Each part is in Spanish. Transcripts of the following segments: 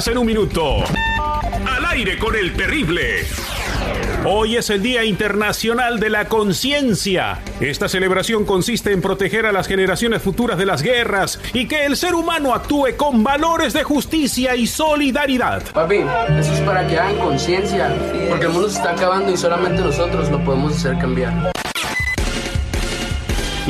24 horas en un minuto. Al aire con el terrible. Hoy es el Día Internacional de la Conciencia. Esta celebración consiste en proteger a las generaciones futuras de las guerras y que el ser humano actúe con valores de justicia y solidaridad. Papi, eso es para que hagan conciencia, porque el mundo se está acabando y solamente nosotros lo podemos hacer cambiar.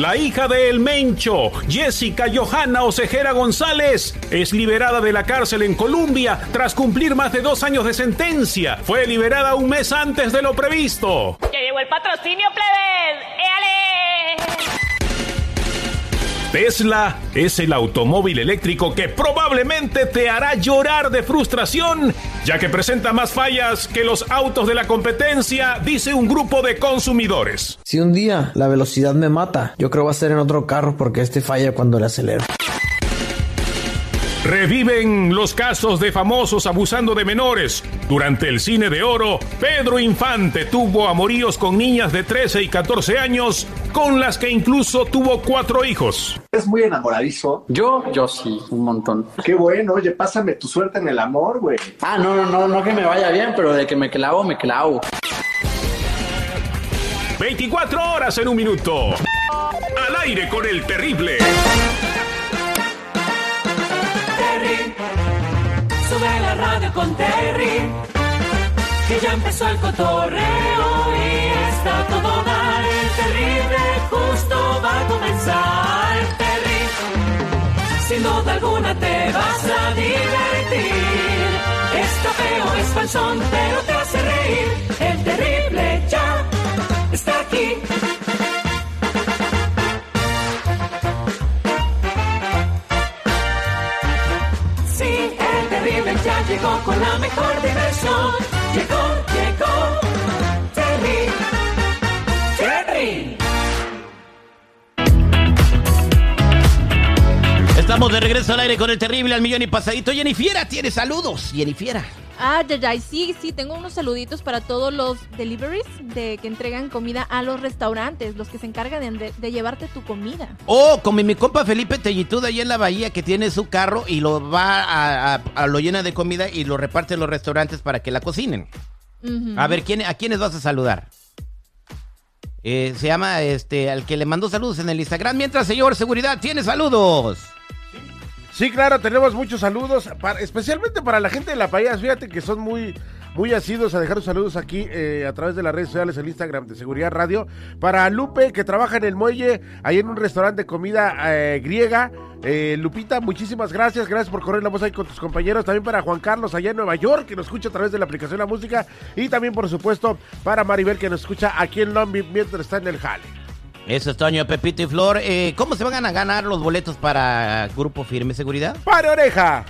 La hija de El Mencho, Jessica Johanna Osejera González, es liberada de la cárcel en Colombia tras cumplir más de dos años de sentencia. Fue liberada un mes antes de lo previsto. ¡Ya llegó el patrocinio, plebes! Tesla es el automóvil eléctrico que probablemente te hará llorar de frustración, ya que presenta más fallas que los autos de la competencia, dice un grupo de consumidores. Si un día la velocidad me mata, yo creo va a ser en otro carro porque este falla cuando le acelero. Reviven los casos de famosos abusando de menores. Durante el cine de oro, Pedro Infante tuvo amoríos con niñas de 13 y 14 años, con las que incluso tuvo cuatro hijos. ¿Es muy enamoradizo? Yo, yo sí, un montón. Qué bueno, oye, pásame tu suerte en el amor, güey. Ah, no, no, no, no que me vaya bien, pero de que me clavo, me clavo. 24 horas en un minuto. Al aire con el terrible. Sube la radio con Terry, que ya empezó el cotorreo y está todo dar. El terrible justo va a comenzar. Terry, sin duda alguna te vas a divertir. Está feo, es falsón, pero te hace reír. El terrible ya regreso al aire con el terrible al millón y pasadito. Jennifiera tiene saludos. Jennifiera. Ah, ya, ya, sí, sí, tengo unos saluditos para todos los deliveries de que entregan comida a los restaurantes, los que se encargan de, de llevarte tu comida. Oh, como mi compa Felipe Tellitud ahí en la bahía que tiene su carro y lo va a, a- a- lo llena de comida y lo reparte en los restaurantes para que la cocinen. A ver, ¿quién, ¿a quiénes vas a saludar? Eh, se llama este al que le mandó saludos en el Instagram. Mientras, señor Seguridad, tiene saludos. Sí, claro, tenemos muchos saludos, para- especialmente para la gente de La Payas. Fíjate que son muy, muy asidos a dejar sus saludos aquí eh, a través de las redes sociales, el Instagram de Seguridad Radio. Para Lupe, que trabaja en el muelle, ahí en un restaurante de comida eh, griega. Eh, Lupita, muchísimas gracias. Gracias por correr la voz ahí con tus compañeros. También para Juan Carlos, allá en Nueva York, que nos escucha a través de la aplicación La Música. Y también, por supuesto, para Maribel, que nos escucha aquí en Long mientras está en el jale. Eso es Toño, Pepito y Flor. Eh, ¿Cómo se van a ganar los boletos para Grupo Firme Seguridad? ¡Pare oreja!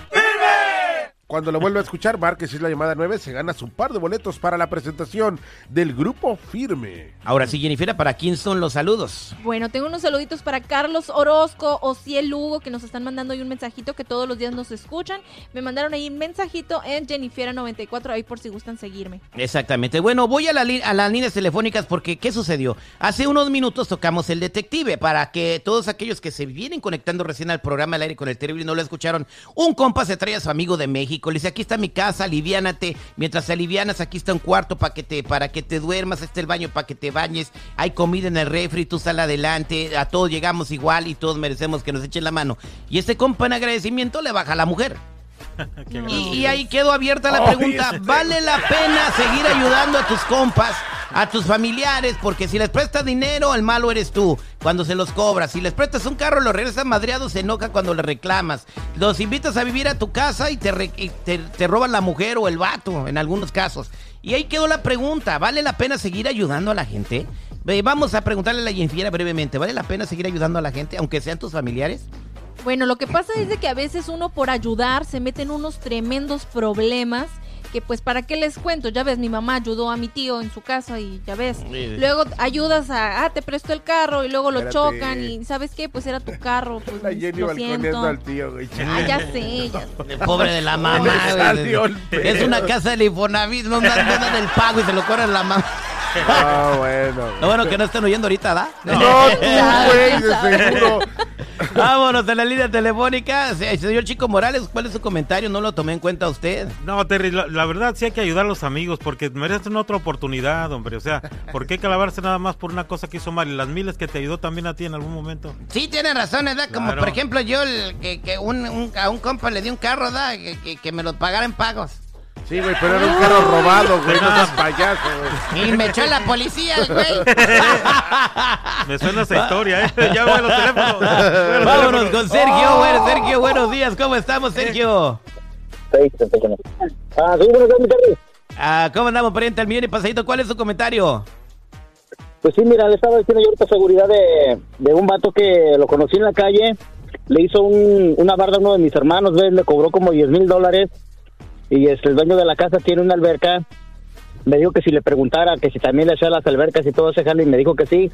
Cuando lo vuelva a escuchar, marque si es la llamada 9, se gana su par de boletos para la presentación del grupo Firme. Ahora sí, Jennifer, ¿para quién son los saludos? Bueno, tengo unos saluditos para Carlos Orozco o Ciel Lugo que nos están mandando ahí un mensajito que todos los días nos escuchan. Me mandaron ahí un mensajito en Jennifiera94 ahí por si gustan seguirme. Exactamente. Bueno, voy a, la a las líneas telefónicas porque ¿qué sucedió? Hace unos minutos tocamos el detective para que todos aquellos que se vienen conectando recién al programa al aire con el terrible y no lo escucharon. Un compa se trae a su amigo de México, le dice, aquí está mi casa, aliviánate. Mientras alivianas, aquí está un cuarto para que te, para que te duermas, está el baño para que te bañes, hay comida en el refri, tú sal adelante, a todos llegamos igual y todos merecemos que nos echen la mano. Y este compa en agradecimiento le baja a la mujer. Y, y ahí quedó abierta la Ay, pregunta, ¿vale la pena seguir ayudando a tus compas, a tus familiares? Porque si les prestas dinero, el malo eres tú cuando se los cobras. Si les prestas un carro, los regresas madreados, se enoja cuando le reclamas. Los invitas a vivir a tu casa y te, re- y te, te roban la mujer o el vato, en algunos casos. Y ahí quedó la pregunta, ¿vale la pena seguir ayudando a la gente? Vamos a preguntarle a la Jennifer brevemente, ¿vale la pena seguir ayudando a la gente, aunque sean tus familiares? Bueno, lo que pasa es de que a veces uno por ayudar se mete en unos tremendos problemas que pues para qué les cuento, ya ves, mi mamá ayudó a mi tío en su casa y ya ves, Sí. luego ayudas a, ah, te presto el carro y luego lo Espérate. chocan y ¿sabes qué? Pues era tu carro, pues La Jenny lo siento. al tío, güey. Ah, ya sé, ya sé. Pobre de la mamá. Güey. Es una casa de Infonavit, no dan, no dan el pago y se lo cobran la mamá. Ah, bueno. Lo bueno que no están oyendo ahorita, ¿da? No, güey, de seguro. Vámonos a la línea telefónica. Se- Señor Chico Morales, ¿cuál es su comentario? No lo tomé en cuenta usted. No, Terry, la, la verdad sí hay que ayudar a los amigos porque merecen otra oportunidad, hombre. O sea, ¿por qué clavarse nada más por una cosa que hizo mal? Y las miles que te ayudó también a ti en algún momento. Sí, tiene razón, ¿verdad? Como Claro. por ejemplo yo, el- que, que un, un- a un compa le di un carro, ¿verdad? Que, que- que me lo pagara en pagos. Sí, güey, pero era un carro robado, güey. No seas payaso, güey. Y me echó la policía, güey. Me suena esa historia, ¿eh? Ya voy a los teléfonos. Voy a los Vámonos teléfonos. con Sergio. Bueno, Sergio, buenos días. ¿Cómo estamos, Sergio? Ah, sí, mi Terry. Ah, ¿Cómo andamos, pariente? Al millón y pasadito. ¿Cuál es su comentario? Pues sí, mira, le estaba diciendo yo ahorita seguridad de, de un vato que lo conocí en la calle. Le hizo un, una barda a uno de mis hermanos, ¿ves? Le cobró como 10 mil dólares. Y este, el dueño de la casa tiene una alberca. Me dijo que si le preguntara que si también le hacía las albercas y todo ese jale, y me dijo que sí.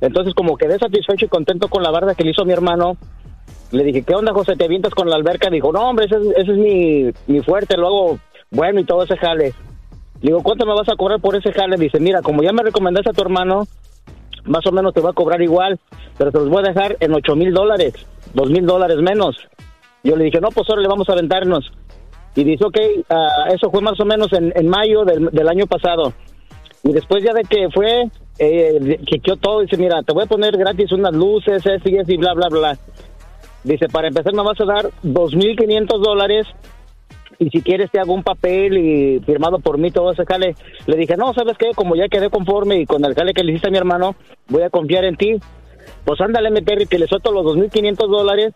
Entonces, como quedé satisfecho y contento con la barda que le hizo a mi hermano, le dije, ¿qué onda, José? ¿Te avientas con la alberca? Dijo, no, hombre, ese es, ese es mi, mi fuerte, lo hago bueno y todo ese jale. Le digo, ¿cuánto me vas a cobrar por ese jale? Dice, mira, como ya me recomendaste a tu hermano, más o menos te va a cobrar igual, pero te los voy a dejar en ocho mil dólares, dos mil dólares menos. Yo le dije, no, pues ahora le vamos a aventarnos. Y dice, ok, ah, eso fue más o menos en, en mayo del, del año pasado. Y después ya de que fue, eh, chequeó todo, dice, mira, te voy a poner gratis unas luces, eso y eso y bla, bla, bla. Dice, para empezar me vas a dar 2.500 dólares y si quieres te hago un papel y firmado por mí todo ese jale. Le dije, no, ¿sabes qué? Como ya quedé conforme y con el jale que le hiciste a mi hermano, voy a confiar en ti. Pues ándale, mi Terry, que le suelto los 2.500 dólares.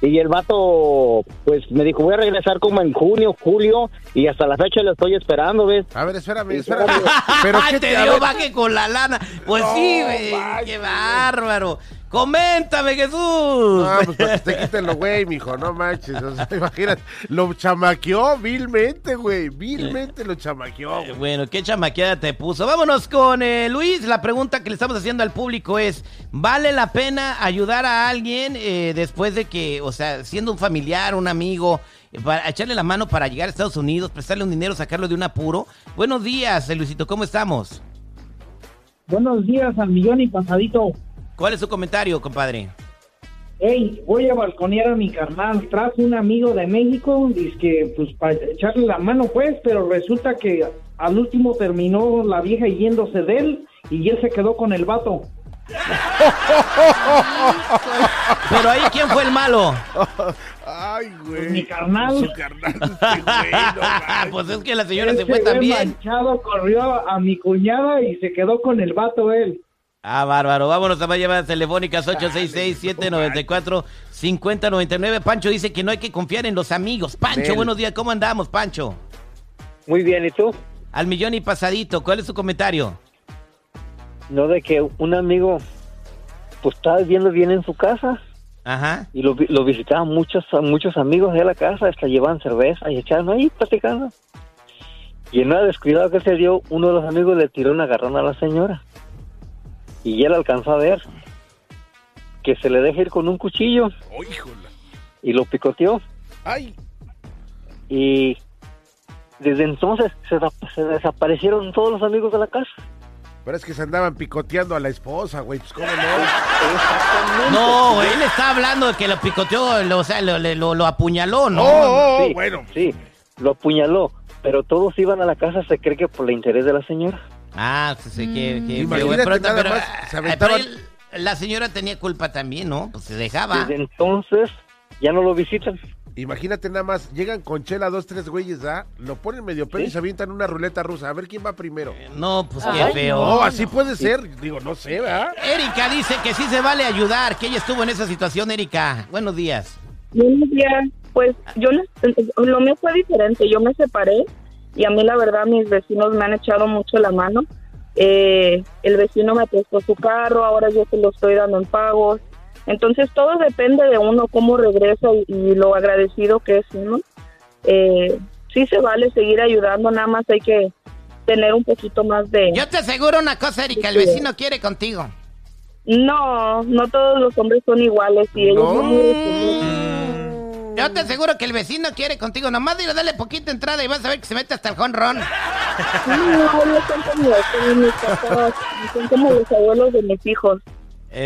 Y el vato, pues me dijo, voy a regresar como en junio, julio, y hasta la fecha le estoy esperando, ¿ves? A ver, espérame, espérame. Pero Ay, qué te a dio baje con la lana. Pues sí, güey. Qué bárbaro. Coméntame, Jesús. No, pues para que te quiten lo güey, mijo, no manches. O sea, imagínate, lo chamaqueó vilmente, güey. Vilmente lo chamaqueó, güey. Bueno, qué chamaqueada te puso. Vámonos con eh, Luis. La pregunta que le estamos haciendo al público es, ¿vale la pena ayudar a alguien eh, después de que, o sea, siendo un familiar, un amigo, eh, para echarle la mano para llegar a Estados Unidos, prestarle un dinero, sacarlo de un apuro? Buenos días, eh, Luisito, ¿cómo estamos? Buenos días al millón y pasadito. ¿Cuál es su comentario, compadre? Hey, voy a balconear a mi carnal. Trajo un amigo de México, dice que pues para echarle la mano pues, pero resulta que al último terminó la vieja yéndose de él y él se quedó con el vato. Pero ahí, ¿quién fue el malo? Ay, güey. Pues mi carnal. Su carnal, este güey, no manches. pues es que la señora se fue también. manchado corrió a mi cuñada y se quedó con el vato él. Ah, bárbaro. Vámonos a más llamadas telefónicas 866-794-5099. Pancho dice que no hay que confiar en los amigos. Pancho, buenos días. ¿Cómo andamos, Pancho? Muy bien, ¿y tú? Al millón y pasadito. ¿Cuál es su comentario? No de que un amigo pues estaba viviendo bien en su casa Ajá. y lo, lo visitaban muchos muchos amigos de la casa, hasta llevaban cerveza y echaban ahí platicando. Y en una descuidado que se dio, uno de los amigos le tiró una agarrón a la señora. Y él alcanzó a ver que se le deja ir con un cuchillo Oh, híjole. y lo picoteó. Ay, Y desde entonces se, desaparecieron todos los amigos de la casa. pero es que se andaban picoteando a la esposa, güey. Pues cómo no. No, él está hablando de que lo picoteó, lo- o sea, lo, le- lo- lo apuñaló, ¿no? Oh, oh, Sí, bueno. Sí, lo apuñaló. Pero todos iban a la casa, se cree que por el interés de la señora. Ah, sí, sí, que, que- Imagínate pero- nada pero- más, se ay, aventaban- pero él- la señora tenía culpa también, ¿no? Pues se dejaba. Desde entonces ya no lo visitan. Imagínate nada más, llegan con chela dos, tres güeyes, ¿ah? Lo ponen medio pedo y se avientan una ruleta rusa. A ver quién va primero. No, pues Ay, qué feo. No, así puede ser. Digo, no sé, ¿verdad? Erika dice que sí se vale ayudar, que ella estuvo en esa situación, Erika. Buenos días. Buenos días. Pues yo lo mío fue diferente. Yo me separé y a mí la verdad mis vecinos me han echado mucho la mano. Eh, el vecino me prestó su carro, ahora yo se lo estoy dando en pagos. Entonces todo depende de uno cómo regresa y, y lo agradecido que es uno. Eh, sí se vale seguir ayudando, nada más hay que tener un poquito más de... Yo te aseguro una cosa, Erika, el vecino quiere contigo. No, no todos los hombres son iguales y ellos son muy. Yo te aseguro que el vecino quiere contigo. Nomás dile, dale poquita entrada y vas a ver que se mete hasta el jonrón. No, no son como, como mis papás, son como los abuelos de mis hijos.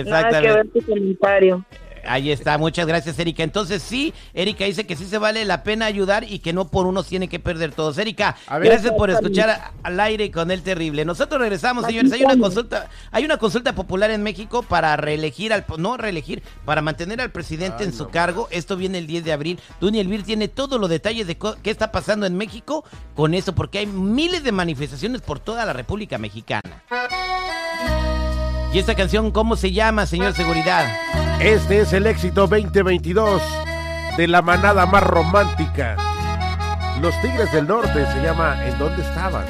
Nada que ver tu comentario. Ahí está, muchas gracias, Erika. Entonces, sí, Erika dice que sí se vale la pena ayudar y que no por unos tiene que perder todos. Erika, ver. gracias por escuchar a- al aire con el terrible. Nosotros regresamos, señores. Hay una consulta, hay una consulta popular en México para reelegir al, no reelegir, para mantener al presidente en su cargo. Esto viene el 10 de abril. Duny Elvir tiene todos los detalles de qué está pasando en México con eso, porque hay miles de manifestaciones por toda la República Mexicana. ¿Y esta canción cómo se llama, señor Seguridad? Este es el éxito 2022 de la manada más romántica. Los Tigres del Norte se llama ¿En dónde estabas?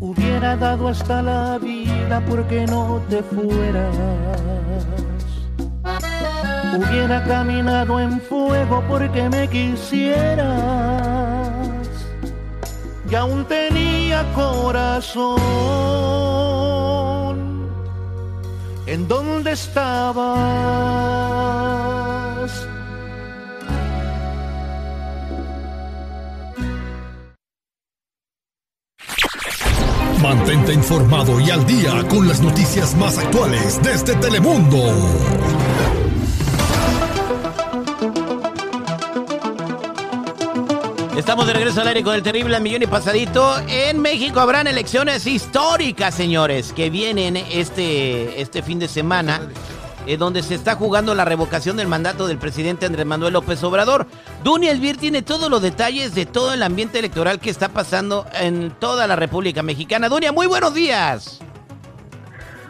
Hubiera dado hasta la vida porque no te fueras. Hubiera caminado en fuego porque me quisieras. Y aún tenía corazón. ¿En dónde estabas? Mantente informado y al día con las noticias más actuales desde Telemundo. Estamos de regreso al aire con el terrible millón y pasadito. En México habrán elecciones históricas, señores, que vienen este, este fin de semana, eh, donde se está jugando la revocación del mandato del presidente Andrés Manuel López Obrador. Duny Elvir tiene todos los detalles de todo el ambiente electoral que está pasando en toda la República Mexicana. Dunia, muy buenos días.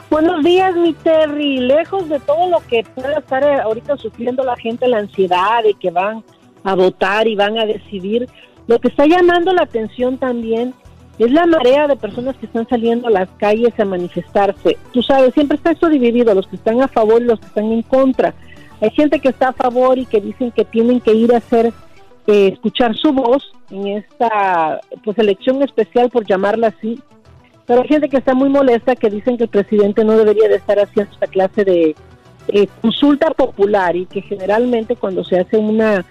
Buenos días, mi Terry. Lejos de todo lo que pueda estar eh, ahorita sufriendo la gente, la ansiedad de que van a votar y van a decidir, lo que está llamando la atención también es la marea de personas que están saliendo a las calles a manifestarse. Tú sabes, siempre está esto dividido, los que están a favor y los que están en contra. Hay gente que está a favor y que dicen que tienen que ir a hacer, eh, escuchar su voz en esta pues elección especial, por llamarla así, pero hay gente que está muy molesta que dicen que el presidente no debería de estar haciendo esta clase de eh, consulta popular y que generalmente cuando se hace una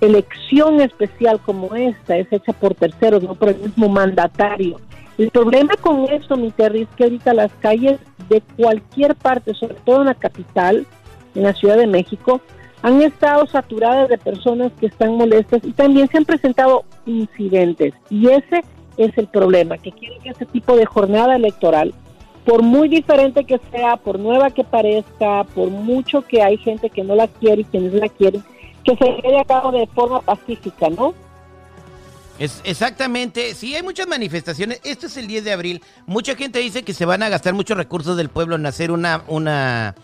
elección especial como esta es hecha por terceros, no por el mismo mandatario. El problema con esto, mi Terry, es que ahorita las calles de cualquier parte, sobre todo en la capital, en la Ciudad de México, han estado saturadas de personas que están molestas y también se han presentado incidentes. Y ese es el problema, que quieren que ese tipo de jornada electoral, por muy diferente que sea, por nueva que parezca, por mucho que hay gente que no la quiere y quienes la quieren, que se lleve a cabo de forma pacífica, ¿no? Es exactamente, sí, hay muchas manifestaciones. Esto es el 10 de abril. Mucha gente dice que se van a gastar muchos recursos del pueblo en hacer una, una,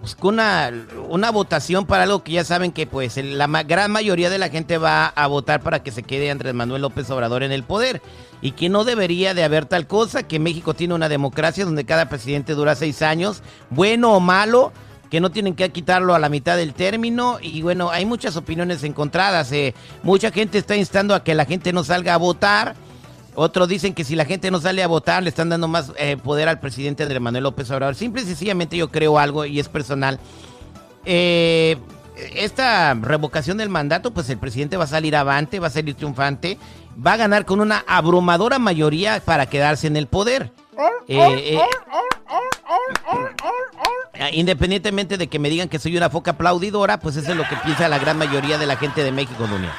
pues, una, una votación para algo que ya saben que pues la gran mayoría de la gente va a votar para que se quede Andrés Manuel López Obrador en el poder y que no debería de haber tal cosa, que México tiene una democracia donde cada presidente dura seis años, bueno o malo, que no tienen que quitarlo a la mitad del término y bueno, hay muchas opiniones encontradas. eh. Mucha gente está instando a que la gente no salga a votar. Otros dicen que si la gente no sale a votar le están dando más eh, poder al presidente Andrés Manuel López Obrador. Simple y sencillamente yo creo algo y es personal. Eh, esta revocación del mandato, pues el presidente va a salir avante, va a salir triunfante, va a ganar con una abrumadora mayoría para quedarse en el poder. Eh, eh, independientemente de que me digan que soy una foca aplaudidora, pues eso es lo que piensa la gran mayoría de la gente de México, Dunia.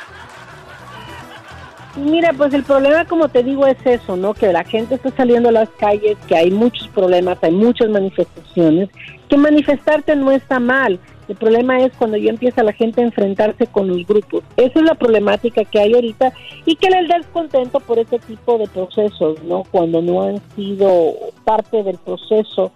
Mira, pues el problema, como te digo, es eso, ¿no? Que la gente está saliendo a las calles, que hay muchos problemas, hay muchas manifestaciones, que manifestarte no está mal. El problema es cuando ya empieza la gente a enfrentarse con los grupos. Esa es la problemática que hay ahorita y que el descontento por ese tipo de procesos, ¿no? Cuando no han sido parte del proceso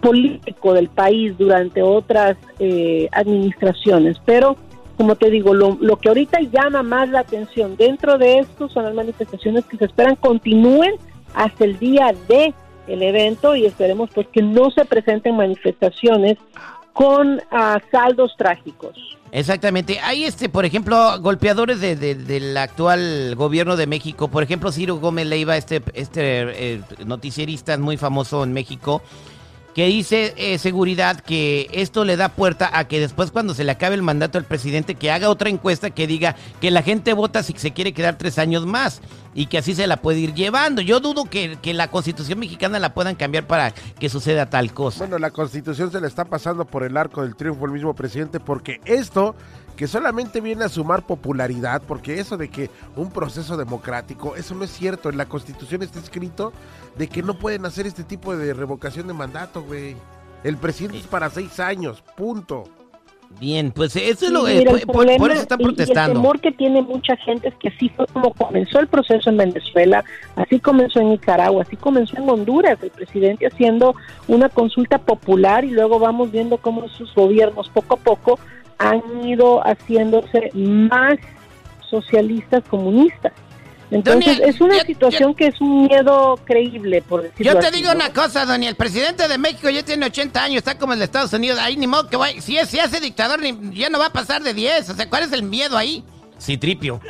político del país durante otras eh, administraciones. Pero, como te digo, lo, lo que ahorita llama más la atención dentro de esto son las manifestaciones que se esperan continúen hasta el día de el evento y esperemos pues que no se presenten manifestaciones con ah, saldos trágicos. Exactamente. Hay, este, por ejemplo, golpeadores de- de- del actual gobierno de México. Por ejemplo, Ciro Gómez Leiva, este, este eh, noticierista muy famoso en México, que dice eh, seguridad que esto le da puerta a que después cuando se le acabe el mandato al presidente que haga otra encuesta que diga que la gente vota si se quiere quedar tres años más y que así se la puede ir llevando. Yo dudo que, que la constitución mexicana la puedan cambiar para que suceda tal cosa. Bueno, la constitución se le está pasando por el arco del triunfo al mismo presidente porque esto que solamente viene a sumar popularidad, porque eso de que un proceso democrático, eso no es cierto. En la constitución está escrito de que no pueden hacer este tipo de revocación de mandato, güey. El presidente es para seis años, punto. Bien, pues eso es lo mira, el por, por- problema por eso están Y el protestando. temor que tiene mucha gente es que así fue como comenzó el proceso en Venezuela, así comenzó en Nicaragua, así comenzó en Honduras, el presidente haciendo una consulta popular y luego vamos viendo cómo sus gobiernos poco a poco han ido haciéndose más socialistas comunistas. Entonces Doña, es una situación que es un miedo creíble, por decirlo Yo te así, digo ¿no? una cosa, Doña, el presidente de México ya tiene 80 años, está como el de Estados Unidos, ahí ni modo que vaya, si, es, si hace dictador ni- ya no va a pasar de 10, o sea, ¿cuál es el miedo ahí? Sí, tripio.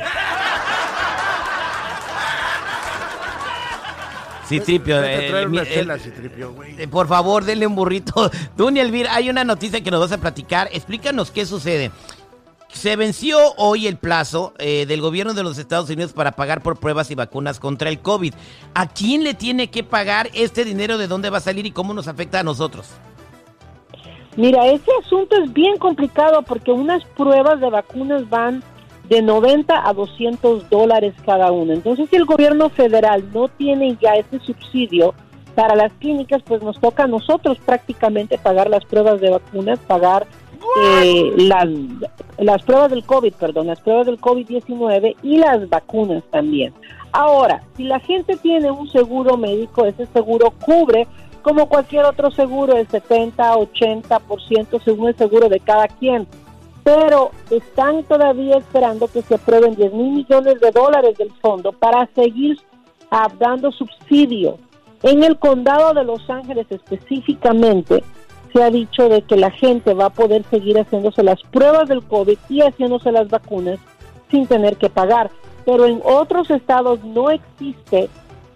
Sí, tripio. Vete a eh, chela, Citripio, güey. eh, por favor, denle un burrito. Dunia Elvira, hay una noticia que nos vas a platicar. Explícanos qué sucede. Se venció hoy el plazo eh, del gobierno de los Estados Unidos para pagar por pruebas y vacunas contra el COVID. ¿A quién le tiene que pagar este dinero? ¿De dónde va a salir y cómo nos afecta a nosotros? Mira, ese asunto es bien complicado porque unas pruebas de vacunas van de 90 a 200 dólares cada una. Entonces, si el gobierno federal no tiene ya ese subsidio para las clínicas, pues nos toca a nosotros prácticamente pagar las pruebas de vacunas, pagar eh, las, las pruebas del COVID, perdón, las pruebas del COVID-19 y las vacunas también. Ahora, si la gente tiene un seguro médico, ese seguro cubre como cualquier otro seguro, el 70, 80% según el seguro de cada quien. Pero están todavía esperando que se aprueben 10 mil millones de dólares del fondo para seguir ah, dando subsidio. En el condado de Los Ángeles específicamente se ha dicho de que la gente va a poder seguir haciéndose las pruebas del COVID y haciéndose las vacunas sin tener que pagar. Pero en otros estados no existe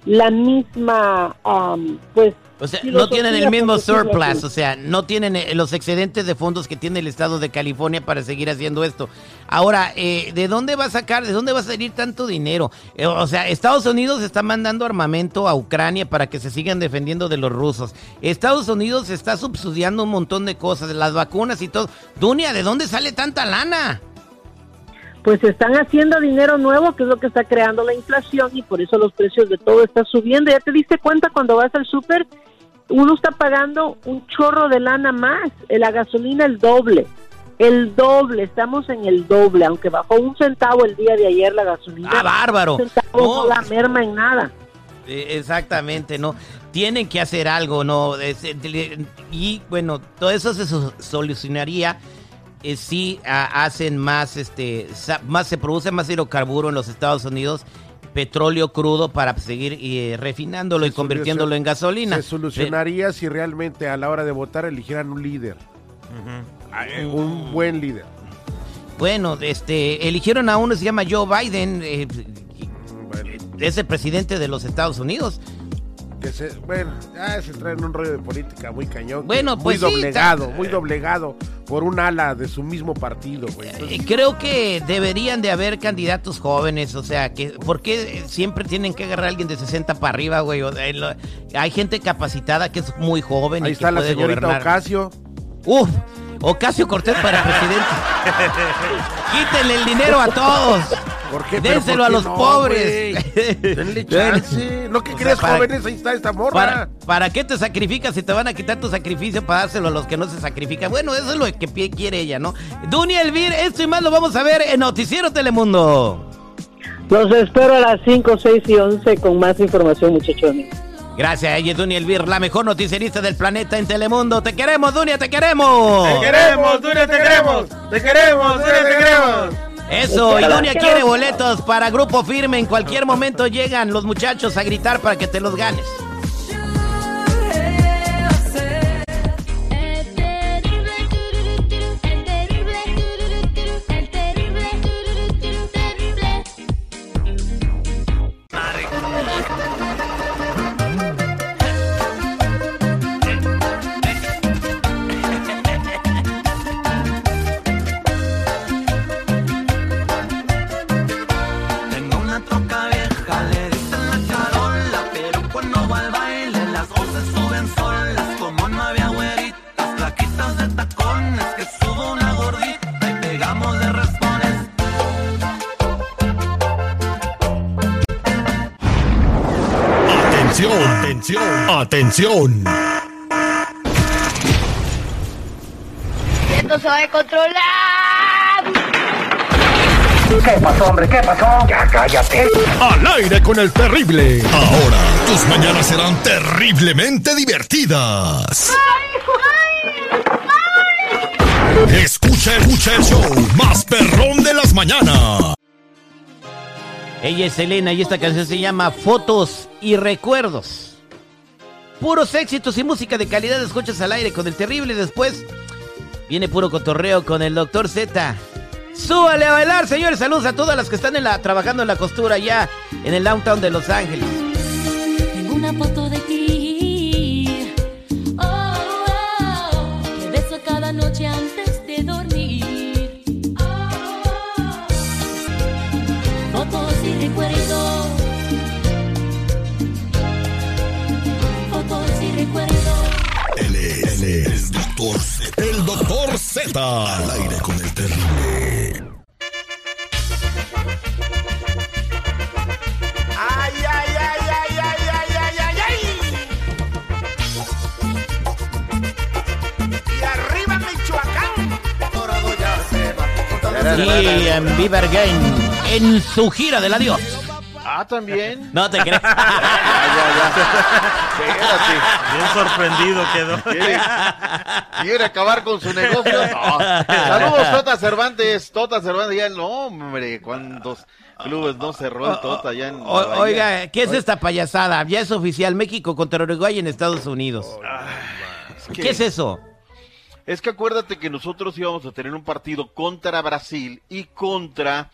la misma, am, pues, O sea, no tienen el por mismo surplus, o sea, no tienen eh, los excedentes de fondos que tiene el estado de California para seguir haciendo esto. Ahora, eh, ¿de dónde va a sacar, de dónde va a salir tanto dinero? Eh, o sea, Estados Unidos está mandando armamento a Ucrania para que se sigan defendiendo de los rusos. Estados Unidos está subsidiando un montón de cosas, las vacunas y todo. Dunia, ¿de dónde sale tanta lana? Pues están haciendo dinero nuevo, que es lo que está creando la inflación y por eso los precios de todo están subiendo. ¿Ya te diste cuenta cuando vas al súper? Uno está pagando un chorro de lana más, eh, la gasolina el doble, el doble, estamos en el doble, aunque bajó un centavo el día de ayer la gasolina. ¡Ah, bárbaro! Un centavo no, No. la merma en nada. Eh, Exactamente, ¿no? Tienen que hacer algo, ¿no? Eh, Y bueno, todo eso se so- solucionaría eh, si ah, hacen más, este, sa- más se produce más hidrocarburo en los Estados Unidos, petróleo crudo para seguir eh, refinándolo y convirtiéndolo en gasolina. Se solucionaría si realmente a la hora de votar eligieran un líder. Ah, eh, Un buen líder. Bueno, este, eligieron a uno que se llama Joe Biden, eh, es el presidente de los Estados Unidos. Que se, bueno, ya se trae en un rollo de política muy cañón. que muy pues sí, doblegado, muy doblegado por un ala de su mismo partido, güey. Entonces, Eh, Creo que deberían de haber candidatos jóvenes, o sea, que ¿por qué siempre tienen que agarrar a alguien de 60 para arriba, güey? O sea, lo- hay gente capacitada que es muy joven Ahí y está que la puede señorita gobernar. Ocasio. Uf, Ocasio Cortés para presidente. Quítenle el dinero a todos. ¿Por qué? Pero Dénselo ¿por a los no, pobres. Denle chance. No que O sea, crees para- jóvenes, ahí está esta morra. ¿Para, ¿Para qué te sacrificas si te van a quitar tu sacrificio para dárselo a los que no se sacrifican? Bueno, eso es lo que pie- quiere ella, ¿no? Dunia Elvir, esto y más lo vamos a ver en Noticiero Telemundo. Los espero a las 5, 6 y 11 con más información, muchachones. Gracias, ella es Dunia Elvir, la mejor noticierista del planeta en Telemundo. Te queremos, Dunia, te queremos. Te queremos, Dunia, te queremos. Te queremos, Dunia, te queremos. Eso, y Dunia quiere boletos para Grupo Firme. En cualquier momento llegan los muchachos a gritar para que te los ganes. Atención, atención, atención. Esto se va a controlar. ¿Qué pasó, hombre? ¿Qué pasó? Ya cállate. Al aire con el terrible. Ahora, tus mañanas serán terriblemente divertidas. Escucha, escucha el show más perrón de las mañanas. Ella es Elena y esta canción se llama Fotos y Recuerdos. Puros éxitos y música de calidad escuchas al aire con el terrible. Después viene puro cotorreo con el doctor Z. Súbale a bailar, señores. Saludos a todas las que están en la, trabajando en la costura allá en el downtown de Los Ángeles. Una foto Z. Al aire con el terrible. Ay, ay, ay, ay, ay, ay, ay, ay, ay. Y arriba Michoacán. Dorado ya se va. Y en Beaver Game, en su gira del adiós. Ah, también. No te. Espérate. Bien sorprendido quedó. ¿Quiere, quiere acabar con su negocio? No. Saludos, Tota Cervantes. Tota Cervantes, ya no, hombre, cuántos clubes no cerró el Tota ya en. Oiga, ¿qué es esta payasada? Ya es oficial México contra Uruguay en Estados Unidos. ¿Qué es eso? Es que acuérdate que nosotros íbamos a tener un partido contra Brasil y contra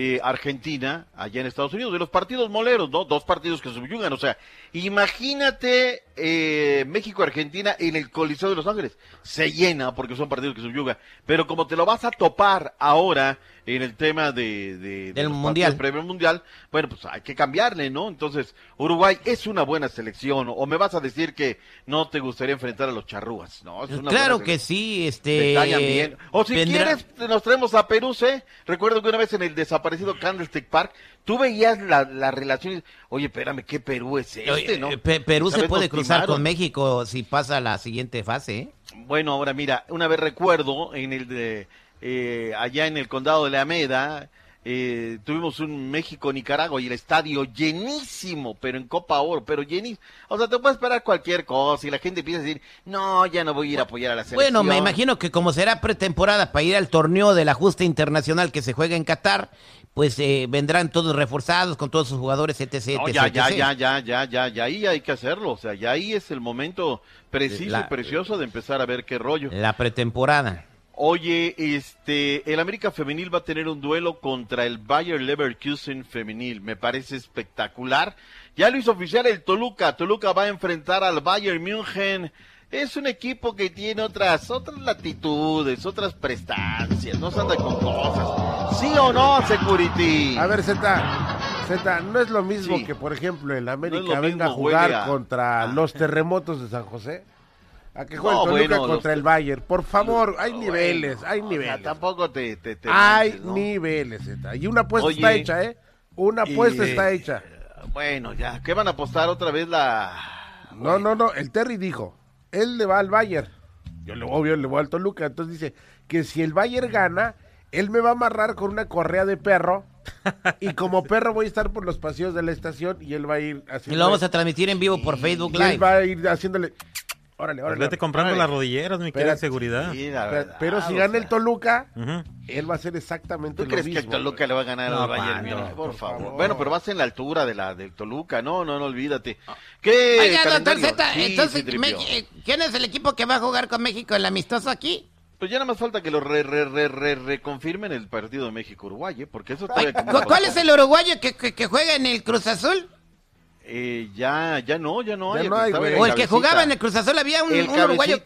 eh, Argentina allá en Estados Unidos. De los partidos moleros, ¿no? Dos partidos que subyugan. O sea, imagínate eh, México-Argentina en el Coliseo de Los Ángeles. Se llena porque son partidos que subyugan. Pero como te lo vas a topar ahora en el tema de, de- de Del Mundial. al mundial, bueno, pues hay que cambiarle, ¿no? Entonces, Uruguay es una buena selección. O me vas a decir que no te gustaría enfrentar a los charrúas, ¿no? Es una Claro buena que sí, Te este. bien. O si vendrá- quieres, nos traemos a Perú, ¿eh? Recuerdo que una vez en el desaparecido Candlestick Park, tú veías la, la relación y, oye, espérame, ¿qué Perú es este, Oye, no? eh, Pe- Perú se puede cruzar timaron. con México si pasa a la siguiente fase. ¿eh? Bueno, ahora mira, una vez recuerdo en el de eh, allá en el condado de la Alameda, eh, tuvimos un México-Nicaragua y el estadio llenísimo, pero en Copa Oro, pero llenísimo. O sea, te puede esperar cualquier cosa y la gente empieza a decir, no, ya no voy a ir a apoyar a la selección. Bueno, me imagino que como será pretemporada para ir al torneo del ajuste internacional que se juega en Qatar, pues eh, vendrán todos reforzados con todos sus jugadores, etc. No, etc, ya, ya, etc. ya, ya, ya, ya, ya, ahí hay que hacerlo. O sea, ya ahí es el momento preciso La- y precioso de empezar a ver qué rollo. La pretemporada. Oye, este, el América Femenil va a tener un duelo contra el Bayer Leverkusen Femenil. Me parece espectacular. Ya lo hizo oficial el Toluca. Toluca va a enfrentar al Bayern München. Es un equipo que tiene otras, otras latitudes, otras prestancias. No se anda con cosas. ¿Sí o no, Security? A ver, Z, Z, no es lo mismo Sí. que, por ejemplo, el América No venga a jugar a- contra los terremotos de San José. A que juegue No, el Toluca bueno, los- contra el Bayern. Por favor, hay No, niveles, bueno, hay o sea, niveles. tampoco te, te, te hay manches, ¿no? niveles, Z. Y una apuesta Oye, está hecha, ¿eh? Una y- apuesta está hecha. Bueno, ya. ¿Qué van a apostar otra vez la...? No, no, no. El Terry dijo, él le va al Bayern. Yo, le, obvio, le voy al Toluca. Entonces dice que si el Bayern gana, él me va a amarrar con una correa de perro. y como perro voy a estar por los pasillos de la estación y él va a ir Y haciendo... lo vamos a transmitir en vivo por Facebook y él Live. va a ir haciéndole... Órale, órale. vete comprando órale. las rodilleras, mi querida seguridad. Sí, la Pero, verdad, pero si o gana sea. el Toluca, Ujú. él va a hacer exactamente ¿Tú lo crees que el mismo. Toluca le va a ganar No, al Bayern no, por, por favor. favor. Bueno, pero vas en la altura de la del Toluca. No, no, no, olvídate. ¿Qué Oiga, doctor? Z, Sí, entonces, eh, ¿quién es el equipo que va a jugar con México el amistoso aquí? Pues ya nada más falta que lo re, re, re, re- reconfirmen el partido de México-Uruguay, ¿eh? porque eso todavía... ¿Cu- ¿Cuál es el uruguayo que, que- que juega en el Cruz Azul? Eh, ya, ya no, ya no Ya hay. no hay, estaba güey. el O el que jugaba en el Cruz Azul había un, El un uruguayo.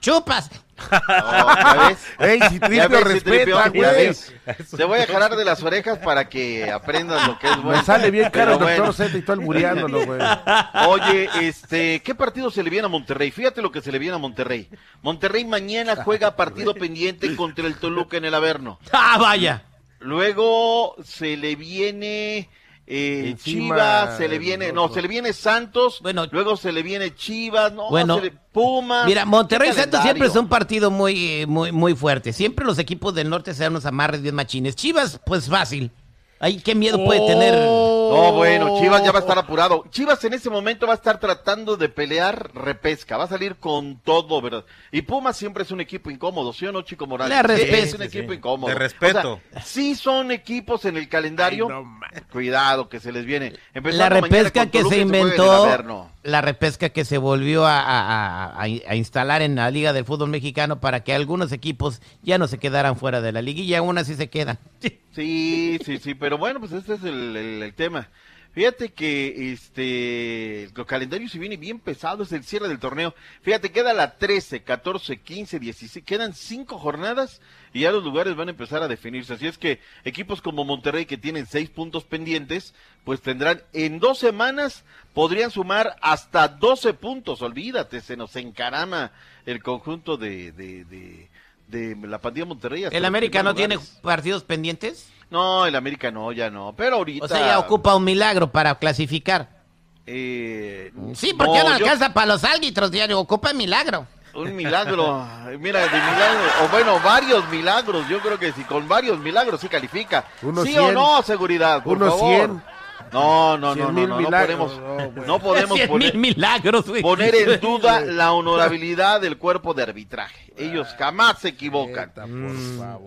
¡Chupas! No, ¿ya ves? Ey, si Tripio respeta, güey. Te voy a jalar de las orejas para que aprendas lo que es bueno. Me sale bien caro el doctor bueno. Z y tú albureándolo, güey. Oye, este, ¿qué partido se le viene a Monterrey? Fíjate lo que se le viene a Monterrey. Monterrey mañana juega partido pendiente contra el Toluca en el Averno. ¡Ah, vaya! Luego se le viene eh, Chivas, se le viene, no, se le viene Santos, luego se le viene Chivas, no, Bueno, se le- Pumas. Mira, Monterrey y ¿Qué Santos siempre es un partido muy, eh, muy, muy fuerte. Siempre los equipos del norte se dan unos amarres bien machines. Chivas, pues fácil. Ay, qué miedo puede tener. No, bueno, Chivas ya va a estar apurado. Chivas en ese momento va a estar tratando de pelear repesca, va a salir con todo, ¿verdad? Y Pumas siempre es un equipo incómodo, ¿sí o no, Chico Morales? La Sí. Es un equipo Sí, incómodo. de respeto. O sea, sí son equipos en el calendario. Cuidado que se les viene. La Empezando repesca que Toluca se inventó. La repesca que se volvió a, instalar en la Liga del Fútbol Mexicano para que algunos equipos ya no se quedaran fuera de la liguilla, aún así se quedan. Sí, sí, sí, pero bueno, pues este es el, el- el tema. Fíjate que este los calendarios se viene bien pesado, es el cierre del torneo. Fíjate, queda la 13, 14, 15, 16, quedan cinco jornadas y ya los lugares van a empezar a definirse. Así es que equipos como Monterrey que tienen seis puntos pendientes, pues tendrán en dos semanas podrían sumar hasta 12 puntos. Olvídate, se nos encarama el conjunto de, de, de, de la pandilla Monterrey. ¿El América no tiene partidos pendientes? No, el América no, ya no. Pero ahorita. O sea, ya ocupa un milagro para clasificar. eh, Sí, porque ya no yo- alcanza para los árbitros diario, ocupa milagro. Un milagro. Mira, de milagro. O bueno, varios milagros. Yo creo que si con varios milagros sí califica. Unos ¿Sí 100. o no, seguridad? Por Unos favor. 100. No, no, no, 100 no, mil no, no milagros. podemos, No, bueno. no podemos 100 poner, milagros, poner en duda la honorabilidad del cuerpo de arbitraje. Ellos jamás se equivocan.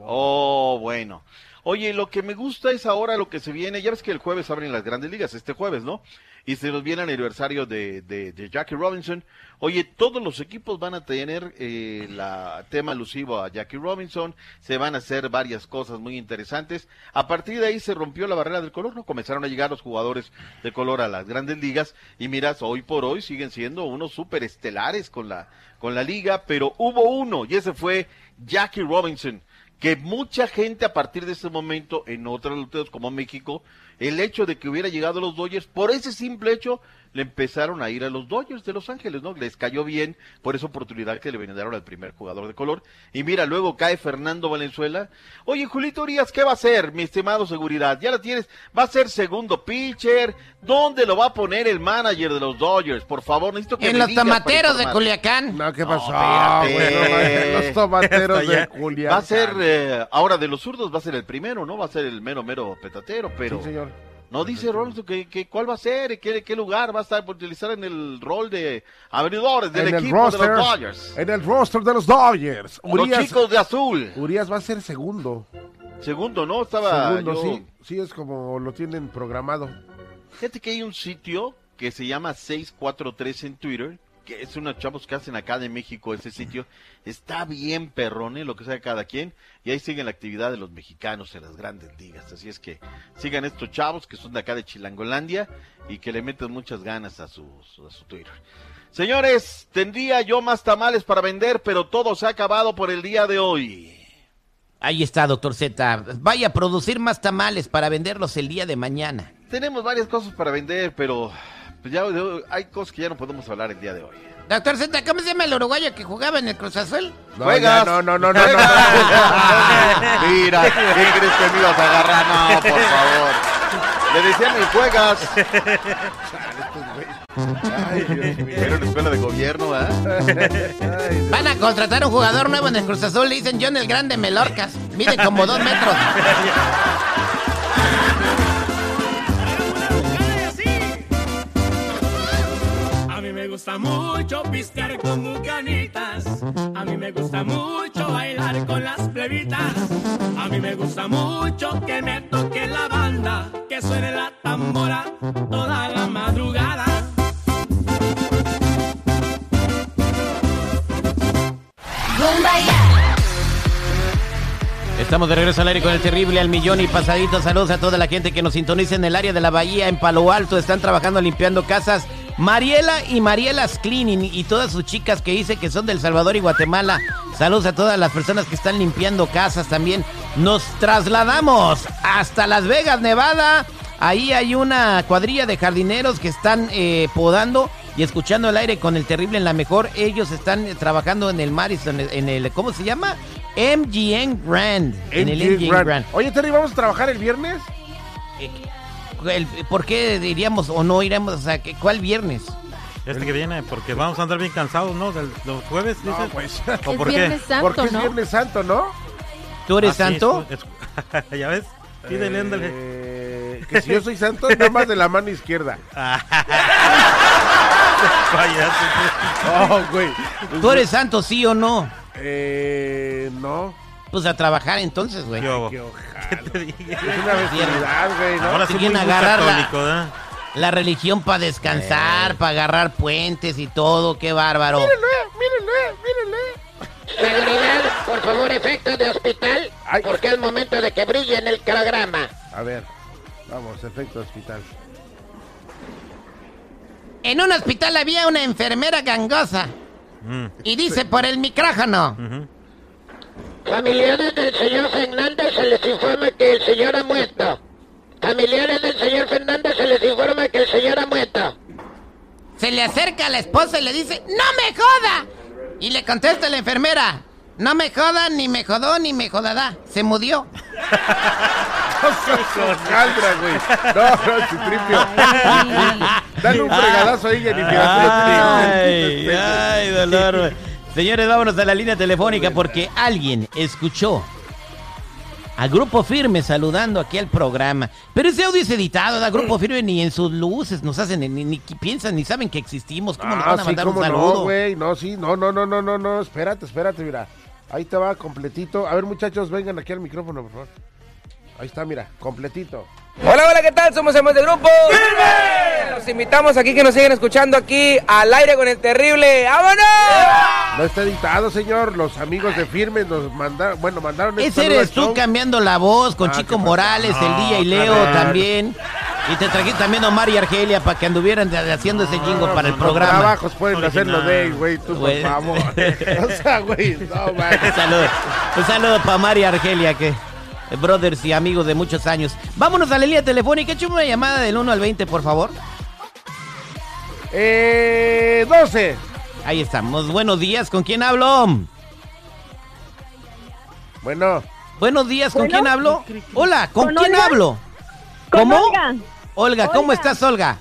Oh, bueno. Oye, lo que me gusta es ahora lo que se viene. Ya ves que el jueves abren las grandes ligas, este jueves, ¿no? Y se nos viene el aniversario de, de, Jackie Robinson. Oye, todos los equipos van a tener eh, la tema alusivo a Jackie Robinson. Se van a hacer varias cosas muy interesantes. A partir de ahí se rompió la barrera del color, ¿no? Comenzaron a llegar los jugadores de color a las grandes ligas. Y miras, hoy por hoy siguen siendo unos súper estelares con la, con la liga. Pero hubo uno, y ese fue Jackie Robinson que mucha gente a partir de ese momento en otros luteos como México, el hecho de que hubiera llegado a los Dodgers, por ese simple hecho, le empezaron a ir a los Dodgers de Los Ángeles, ¿no? Les cayó bien por esa oportunidad que le brindaron al primer jugador de color. Y mira, luego cae Fernando Valenzuela. Oye, Julito Urias, ¿qué va a hacer, mi estimado seguridad? Ya la tienes, va a ser segundo pitcher. ¿Dónde lo va a poner el manager de los Dodgers? Por favor, necesito que En me los digas tomateros de. Culiacán. No, ¿qué pasó? Los tomateros de Julián. Va a ser, eh, ahora de los zurdos va a ser el primero, ¿no? Va a ser el mero, mero petatero, pero... Sí, señor. No dice Rolando que, que cuál va a ser, qué, qué lugar va a estar por utilizar en el rol de abridores del en el equipo roster, de los Dodgers. En el roster de los Dodgers. Los chicos de azul. Urias va a ser segundo. Segundo, ¿no? Estaba segundo, yo- sí. Sí, es como lo tienen programado. Fíjate que hay un sitio que se llama 643 en Twitter, que es unos chavos que hacen acá de México ese sitio. Está bien perrone, lo que sea cada quien. Y ahí siguen la actividad de los mexicanos en las grandes ligas. Así es que sigan estos chavos que son de acá de Chilangolandia y que le meten muchas ganas a su, a su Twitter. Señores, tendría yo más tamales para vender, pero todo se ha acabado por el día de hoy. Ahí está, doctor Z. Vaya a producir más tamales para venderlos el día de mañana. Tenemos varias cosas para vender, pero pues ya hay cosas que ya no podemos hablar el día de hoy. Doctor Z, ¿cómo se llama el uruguayo que jugaba en el Cruz Azul? No, Juegas. ya, no, no, no, no, Juegas. no. Mira, ¿qué crees que me ibas a agarrar? No, por favor. Le decían el juegas. Ay, Dios mío. Era una escuela de gobierno, ¿eh? Van a contratar un jugador nuevo en el Cruz Azul, le dicen John el Grande Melorcas. Mide como dos metros. gusta mucho pistear con bucanitas. A mí me gusta mucho bailar con las plebitas. A mí me gusta mucho que me toque la banda, que suene la tambora toda la madrugada. Estamos de regreso al aire con el terrible al millón y pasadito. Saludos a toda la gente que nos sintoniza en el área de la bahía, en Palo Alto. Están trabajando limpiando casas. Mariela y Marielas Cleaning y todas sus chicas que dice que son del Salvador y Guatemala. Saludos a todas las personas que están limpiando casas también. Nos trasladamos hasta Las Vegas, Nevada. Ahí hay una cuadrilla de jardineros que están eh, podando y escuchando el aire con el terrible en la mejor. Ellos están eh, trabajando en el Madison, en el, ¿cómo se llama? MGM Grand. En el MGM Grand. Grand. Oye, Terry, ¿vamos a trabajar el viernes? El- ¿por qué diríamos o no iremos? O sea, ¿cuál viernes? Este que viene, porque vamos a andar bien cansados, ¿no? Del, los jueves, No, dices. pues. ¿O por qué? Viernes Santo, Porque es ¿no? Viernes Santo, ¿no? ¿Tú eres Ah, sí, santo? es- es- ya ves, pídele, ándale. Eh, que si yo soy santo, nada más de la mano izquierda. Oh, güey. ¿Tú eres santo, sí o no? Eh, no. Pues a trabajar entonces, güey. Qué obo. Qué ojal. ¿Qué te dije? Es una güey, ¿no? Ahora sí quieren agarrar la- católico, ¿verdad? La religión para descansar, para agarrar puentes y todo, qué bárbaro. Seguridad, por favor, efectos de hospital, porque es momento de que brille en el programa. A ver, vamos, efecto hospital. En un hospital había una enfermera gangosa Mm. y dice por el micrófono. Familiares del señor Fernández se les informa que el señor ha muerto. Familiares del señor Fernández se les informa que el señor ha muerto. Se le acerca a la esposa y le dice, ¡No me joda! Y le contesta la enfermera, no me joda, ni me jodó, ni me jodará. Se murió. Caldra, güey. No, no. Dale un fregadazo ahí, Jennifer. Ay, ay, dolor. güey. Señores, vámonos a la línea telefónica porque alguien escuchó a Grupo Firme saludando aquí al programa. Pero ese audio es editado, da Grupo Firme ni en sus luces nos hacen, ni, ni piensan, ni saben que existimos. ¿Cómo nos Ah, van a sí, mandar un cómo no, saludo? güey. No, sí, no, no, no, no, no, no. Espérate, espérate, mira. Ahí te va completito. A ver, muchachos, vengan aquí al micrófono, por favor. Ahí está, mira, completito. Hola, hola, ¿qué tal? Somos Hemos de Grupo. Los invitamos aquí que nos sigan escuchando aquí al aire con el terrible. ¡Vámonos! No está editado, señor. Los amigos de Firme nos mandaron, bueno, mandaron Ese eres tú show. cambiando la voz con Ah, Chico. Morales, el No, DJ Leo también. Y te trajiste también a Omar y Argelia para que anduvieran haciendo ese jingo para el programa. Trabajos pueden hacerlo de, güey, tú, por Güey. favor. o sea, güey, no, man. Un saludo, un saludo para Omar y Argelia, que brothers y amigos de muchos años. Vámonos a la línea telefónica. Échame una llamada del 1 al 20, por favor. Eh, 12. Ahí estamos. Buenos días. ¿Con quién hablo? Bueno. Buenos días. ¿Con Bueno. quién hablo? Hola. ¿Con, ¿Con quién Olga? hablo? Con ¿Cómo? Olga. Olga, ¿cómo Olga. estás, Olga?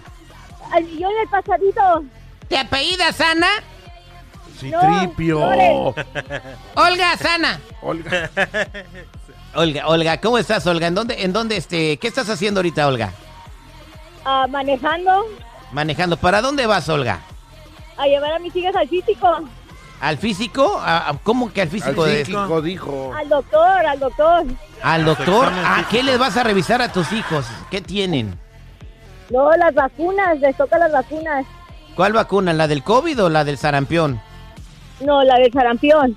Al millón del pasadito. ¿Te apellidas Ana? Citripio. No, Olga Sana. Olga. Olga, Olga, ¿cómo estás, Olga? ¿En dónde, en dónde, este, qué estás haciendo ahorita, Olga? Ah, manejando Manejando. ¿Para dónde vas, Olga? a llevar a mis hijas al físico. ¿Al físico? ¿A- a- ¿Cómo que al físico? Al de- psíquico dijo. Al doctor, al doctor. ¿Al doctor? ¿A físico. qué les vas a revisar a tus hijos? ¿Qué tienen? No, las vacunas, les toca las vacunas. ¿Cuál vacuna? ¿La del COVID o la del sarampión? No, la del sarampión.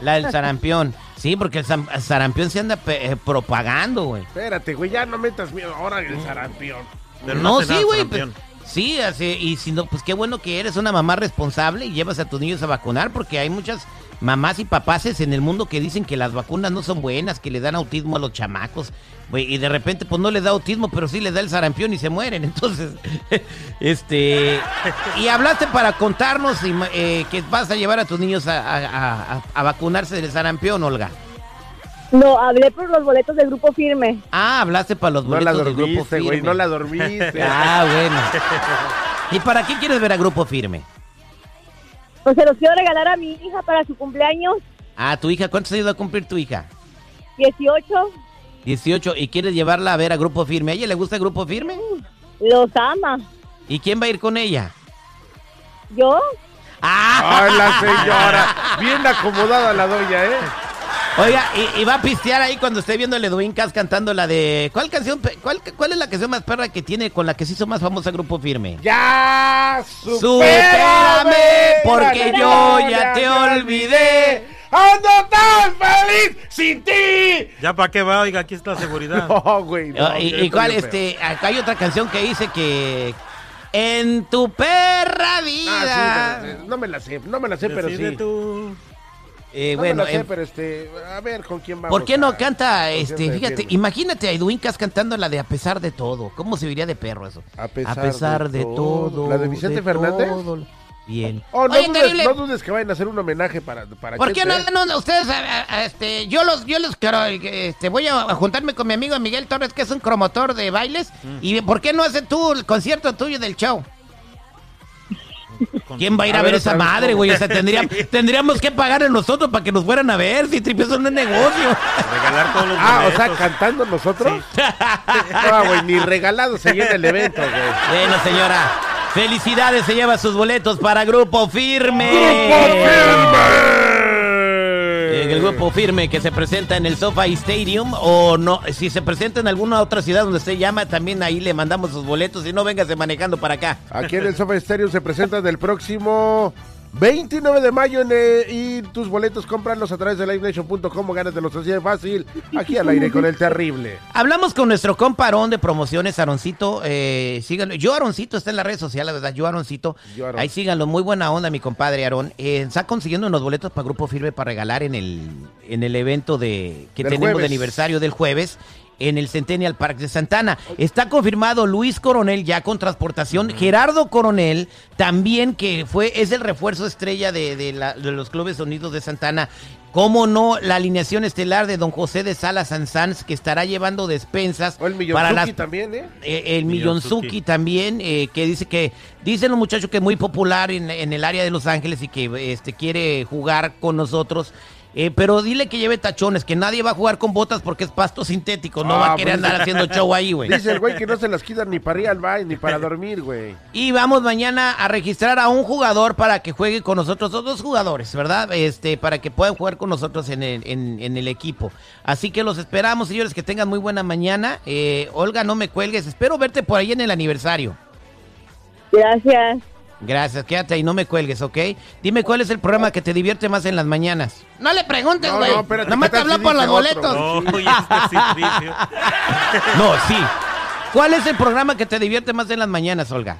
La del sarampión. Sí, porque el, sarampión se anda pe- eh, propagando, güey. Espérate, güey, ya no metas miedo ahora el sarampión. Pero No, hace sí, nada, güey. sarampión. Sí, así, y si no, pues qué bueno que eres una mamá responsable y llevas a tus niños a vacunar, porque hay muchas mamás y papaces en el mundo que dicen que las vacunas no son buenas, que le dan autismo a los chamacos, güey, y de repente pues no les da autismo, pero sí les da el sarampión y se mueren. Entonces, este, y hablaste para contarnos y, ma- eh, que vas a llevar a tus niños a, a- a- a vacunarse del sarampión, Olga. No, hablé por los boletos del grupo firme. Ah, hablaste para los No la boletos del grupo dormiste, güey, firme. no la dormiste. Ah, bueno. ¿Y para qué quieres ver a Grupo Firme? Pues se los quiero regalar a mi hija para su cumpleaños, Ah, tu hija, ¿cuántos años va a cumplir tu hija? 18. 18. ¿Y quieres llevarla a ver a Grupo Firme? ¿A ella le gusta Grupo Firme? Los ama. ¿Y quién va a ir con ella? ¿Yo? ¡Ah! Ay, la señora. Bien acomodada la doña, ¿eh? Oiga, y, y va a pistear ahí cuando esté viendo el Edwin Cass cantando la de... ¿Cuál canción? Cuál, ¿Cuál es la canción más perra que tiene con la que se hizo más famosa Grupo Firme? ¡Ya! ¡Supérame! Porque yo ya te olvidé. ¡Ando tan feliz sin ti! Ya para qué va, oiga, aquí está la seguridad. No, güey. no, y, cuál, este, acá hay otra canción que dice que... En tu perra vida. Ah, sí, no me la sé, no me la sé, pero Decide sí. tú. Eh, no bueno, me la sé, pero este, a ver con quién vamos. ¿Por qué a- no canta, este, fíjate, imagínate a Edwin Cass cantando la de A pesar de todo. ¿Cómo se vería de perro eso? A pesar, de, todo. ¿La de Vicente Fernández? todo. Bien. Oh, no, Oye, dudes, terrible. no dudes que vayan a hacer un homenaje para, para ¿Por qué no, ¿eh? no, no, ustedes, a- a- a, este, yo los, yo los quiero, este, voy a, a juntarme con mi amigo Miguel Torres, que es un promotor de bailes, y ¿por qué no haces tú el concierto tuyo del show? ¿Quién va a ir a, A ver, ver, esa madre, güey? O sea, tendría- tendríamos que pagarle nosotros para que nos fueran a ver, si tripios son un negocio. Regalar todos los Ah, o sea, cantando nosotros. No, güey, ni regalado se llena el evento, güey. Bueno, señora, felicidades, se lleva sus boletos para Grupo Firme. En el grupo firme que se presenta en el SoFi Stadium o no, si se presenta en alguna otra ciudad donde usted llama, también ahí le mandamos sus boletos y no véngase manejando para acá. Aquí en el Sofa Stereo se presenta del próximo 29 de mayo en, eh, y tus boletos cómpralos a través de livenation.com o gánatelos así de fácil aquí al aire con el terrible. Hablamos con nuestro compa Aarón de promociones, Aroncito, eh, síganlo. Yo Aroncito está en las redes sociales, la verdad, yo Aroncito. Yo. Ahí síganlo, muy buena onda mi compadre Aarón. Eh, está consiguiendo unos boletos para Grupo Firme para regalar en el, en el evento de que Del tenemos de jueves. aniversario del jueves. En el Centennial Park de Santana. Está confirmado Luis Coronel ya con transportación. Gerardo Coronel también, que fue, es el refuerzo estrella de, de la- de los Clubes Unidos de Santana. Cómo no, la alineación estelar de don José de Salas Sanz, que estará llevando despensas O el para las también, ¿eh? eh, el Millonzuki también, eh, que dice que, dicen los muchachos que es muy popular en, en el área de Los Ángeles y que este, quiere jugar con nosotros. Eh, pero dile que lleve tachones, que nadie va a jugar con botas porque es pasto sintético, no va Ah, a querer pues, andar haciendo show ahí, güey. Dice el güey que no se las quitan ni para ir al baile ni para dormir, güey. Y vamos mañana a registrar a un jugador para que juegue con nosotros, o dos jugadores, ¿verdad? Este, para que puedan jugar con nosotros en el, en, en el equipo. Así que los esperamos, señores, que tengan muy buena mañana. Eh, Olga, no me cuelgues, espero verte por ahí en el aniversario. Gracias. Gracias, quédate ahí, no me cuelgues, ¿ok? Dime cuál es el programa que te divierte más en las mañanas. No le preguntes, No, güey. no, espérate, Nomás ¿qué te habló por los otro? boletos. No. No, sí. ¿Cuál es el programa que te divierte más en las mañanas, Olga?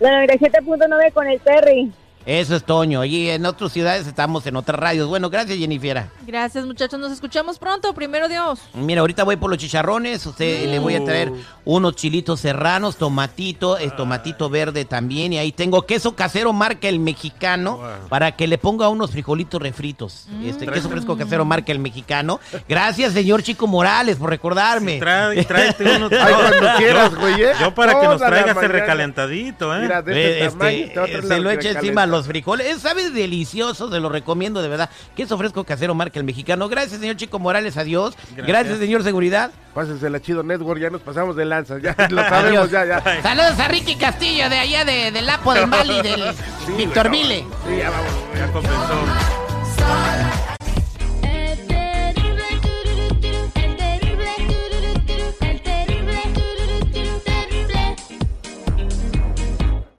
La 97.9 con el Terry. Eso es Toño. Y en otras ciudades estamos en otras radios. Bueno, gracias, Jennifer. Gracias, muchachos. Nos escuchamos pronto. Primero Dios. Mira, ahorita voy por los chicharrones. Usted le voy a traer unos chilitos serranos, tomatito, el tomatito verde también. Y ahí tengo queso casero marca el mexicano para que le ponga unos frijolitos refritos. Este queso fresco casero marca el mexicano. Gracias, señor Chico Morales, por recordarme. Trae, tráete uno. Ay, cuando quieras, güey, ¿eh? Yo para que nos Toda la traiga ese mañana. recalentadito, ¿eh? Mira, de Eh, este tamaño este, a se lo echa recalenta. encima los frijoles. Eh, Sabe delicioso, se lo recomiendo de verdad. Queso fresco casero marca el mexicano. Gracias, señor Chico Morales, adiós. Gracias, Gracias. señor Seguridad. Pásense la chido network, ya nos pasamos de lanza, ya lo sabemos, ya, ya. Saludos a Ricky Castillo de allá de, del Lapo del Mali, del Víctor Vile. Sí, ya vamos. Ya compensó.